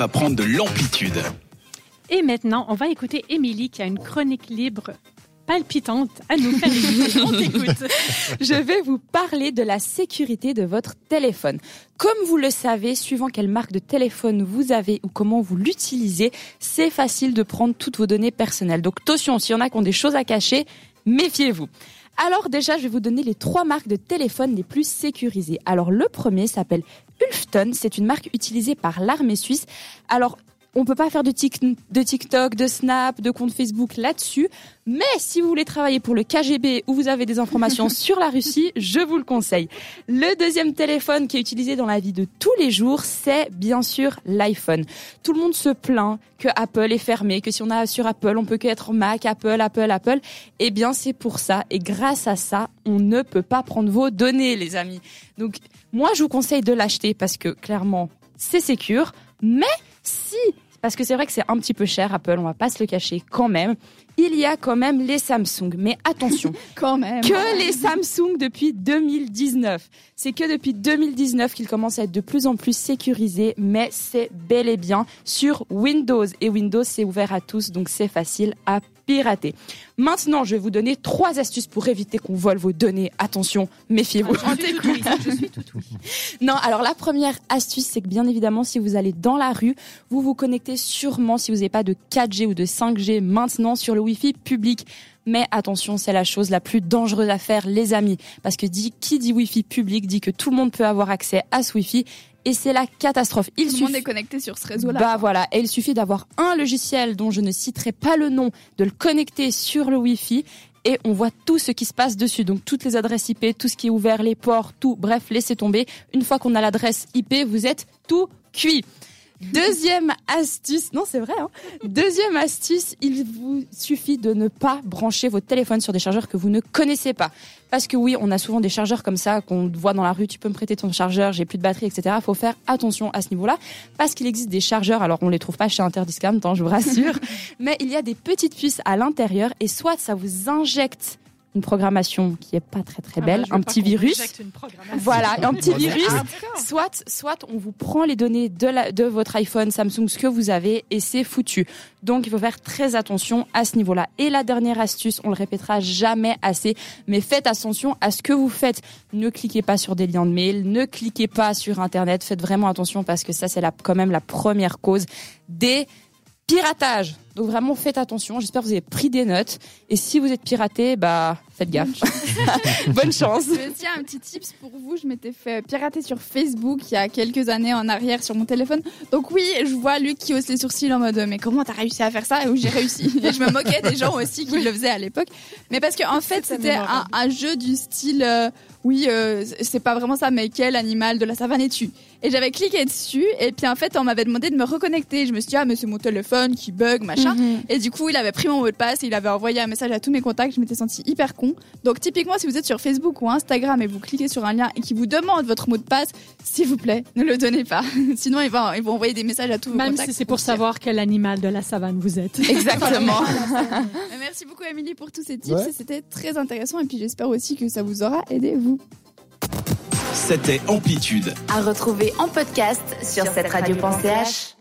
va prendre de l'amplitude. Et maintenant, on va écouter Émilie qui a une chronique libre palpitante à nous faire. On t'écoute. Je vais vous parler de la sécurité de votre téléphone. Comme vous le savez, suivant quelle marque de téléphone vous avez ou comment vous l'utilisez, c'est facile de prendre toutes vos données personnelles. Donc attention, s'il y en a qui ont des choses à cacher, méfiez-vous. Alors déjà, je vais vous donner les trois marques de téléphone les plus sécurisées. Alors le premier s'appelle Ulfton, c'est une marque utilisée par l'armée suisse. Alors on peut pas faire de, de TikTok, de Snap, de compte Facebook là-dessus. Mais si vous voulez travailler pour le KGB ou vous avez des informations sur la Russie, je vous le conseille. Le deuxième téléphone qui est utilisé dans la vie de tous les jours, c'est bien sûr l'iPhone. Tout le monde se plaint que Apple est fermé, que si on a sur Apple, on peut qu'être Mac, Apple, Apple, Apple. Eh bien, c'est pour ça. Et grâce à ça, on ne peut pas prendre vos données, les amis. Donc, moi, je vous conseille de l'acheter parce que clairement, c'est sécure. Mais si, parce que c'est vrai que c'est un petit peu cher Apple, on va pas se le cacher quand même, il y a quand même les Samsung. Mais attention, quand même. que les Samsung depuis 2019. C'est que depuis 2019 qu'ils commencent à être de plus en plus sécurisés, mais c'est bel et bien sur Windows. Et Windows, c'est ouvert à tous, donc c'est facile à pirater. Maintenant, je vais vous donner trois astuces pour éviter qu'on vole vos données. Attention, méfiez-vous. Ah, je suis tout, tout. Non, alors la première astuce, c'est que bien évidemment, si vous allez dans la rue, vous vous connectez sûrement, si vous n'avez pas de 4G ou de 5G maintenant, sur le Wi-Fi public. Mais attention, c'est la chose la plus dangereuse à faire, les amis. Parce que dit, qui dit Wi-Fi public dit que tout le monde peut avoir accès à ce Wi-Fi et c'est la catastrophe. Il Tout le monde est connecté sur ce réseau-là. Bah voilà, et il suffit d'avoir un logiciel dont je ne citerai pas le nom, de le connecter sur le Wi-Fi et on voit tout ce qui se passe dessus. Donc toutes les adresses IP, tout ce qui est ouvert, les ports, tout. Bref, laissez tomber. Une fois qu'on a l'adresse IP, vous êtes tout cuit. Deuxième astuce, non c'est vrai, hein deuxième astuce, il vous suffit de ne pas brancher votre téléphone sur des chargeurs que vous ne connaissez pas. Parce que oui, on a souvent des chargeurs comme ça qu'on voit dans la rue, tu peux me prêter ton chargeur, j'ai plus de batterie, etc. Faut faire attention à ce niveau-là, parce qu'il existe des chargeurs, alors on les trouve pas chez Interdiscount, hein, je vous rassure, mais il y a des petites puces à l'intérieur et soit ça vous injecte une programmation qui est pas très très ah belle, bah, un petit virus. Voilà, un petit virus. Ah, soit, soit on vous prend les données de, la, de votre iPhone, Samsung, ce que vous avez, et c'est foutu. Donc il faut faire très attention à ce niveau-là. Et la dernière astuce, on le répétera jamais assez, mais faites attention à ce que vous faites. Ne cliquez pas sur des liens de mail, ne cliquez pas sur Internet. Faites vraiment attention parce que ça c'est quand même la première cause des piratages. Donc vraiment faites attention. J'espère que vous avez pris des notes. Et si vous êtes piraté, bah faites gaffe. Bonne chance. Je tiens un petit tips pour vous. Je m'étais fait pirater sur Facebook il y a quelques années en arrière sur mon téléphone. Donc oui, je vois Luc qui hausse les sourcils en mode mais comment t'as réussi à faire ça? Et où j'ai réussi? Et je me moquais des gens aussi qui le faisaient à l'époque. Mais parce qu'en en fait c'était un, jeu du style euh, oui euh, c'est pas vraiment ça mais quel animal de la savane es-tu? Et j'avais cliqué dessus et puis en fait on m'avait demandé de me reconnecter. Je me suis dit ah mais c'est mon téléphone qui bug machin. Mhm. Et du coup il avait pris mon mot de passe, il avait envoyé un message à tous mes contacts. Je m'étais sentie hyper con. Donc typiquement, si vous êtes sur Facebook ou Instagram et vous cliquez sur un lien et qui vous demande votre mot de passe, s'il vous plaît, ne le donnez pas. Sinon, ils vont, ils vont envoyer des messages à tous vos Même si c'est pour, savoir quel animal de la savane vous êtes. Exactement. Merci beaucoup, Amélie, pour tous ces tips. C'était très intéressant et puis j'espère aussi que ça vous aura aidé, vous. C'était Amplitude. À retrouver en podcast sur cette radio.ch.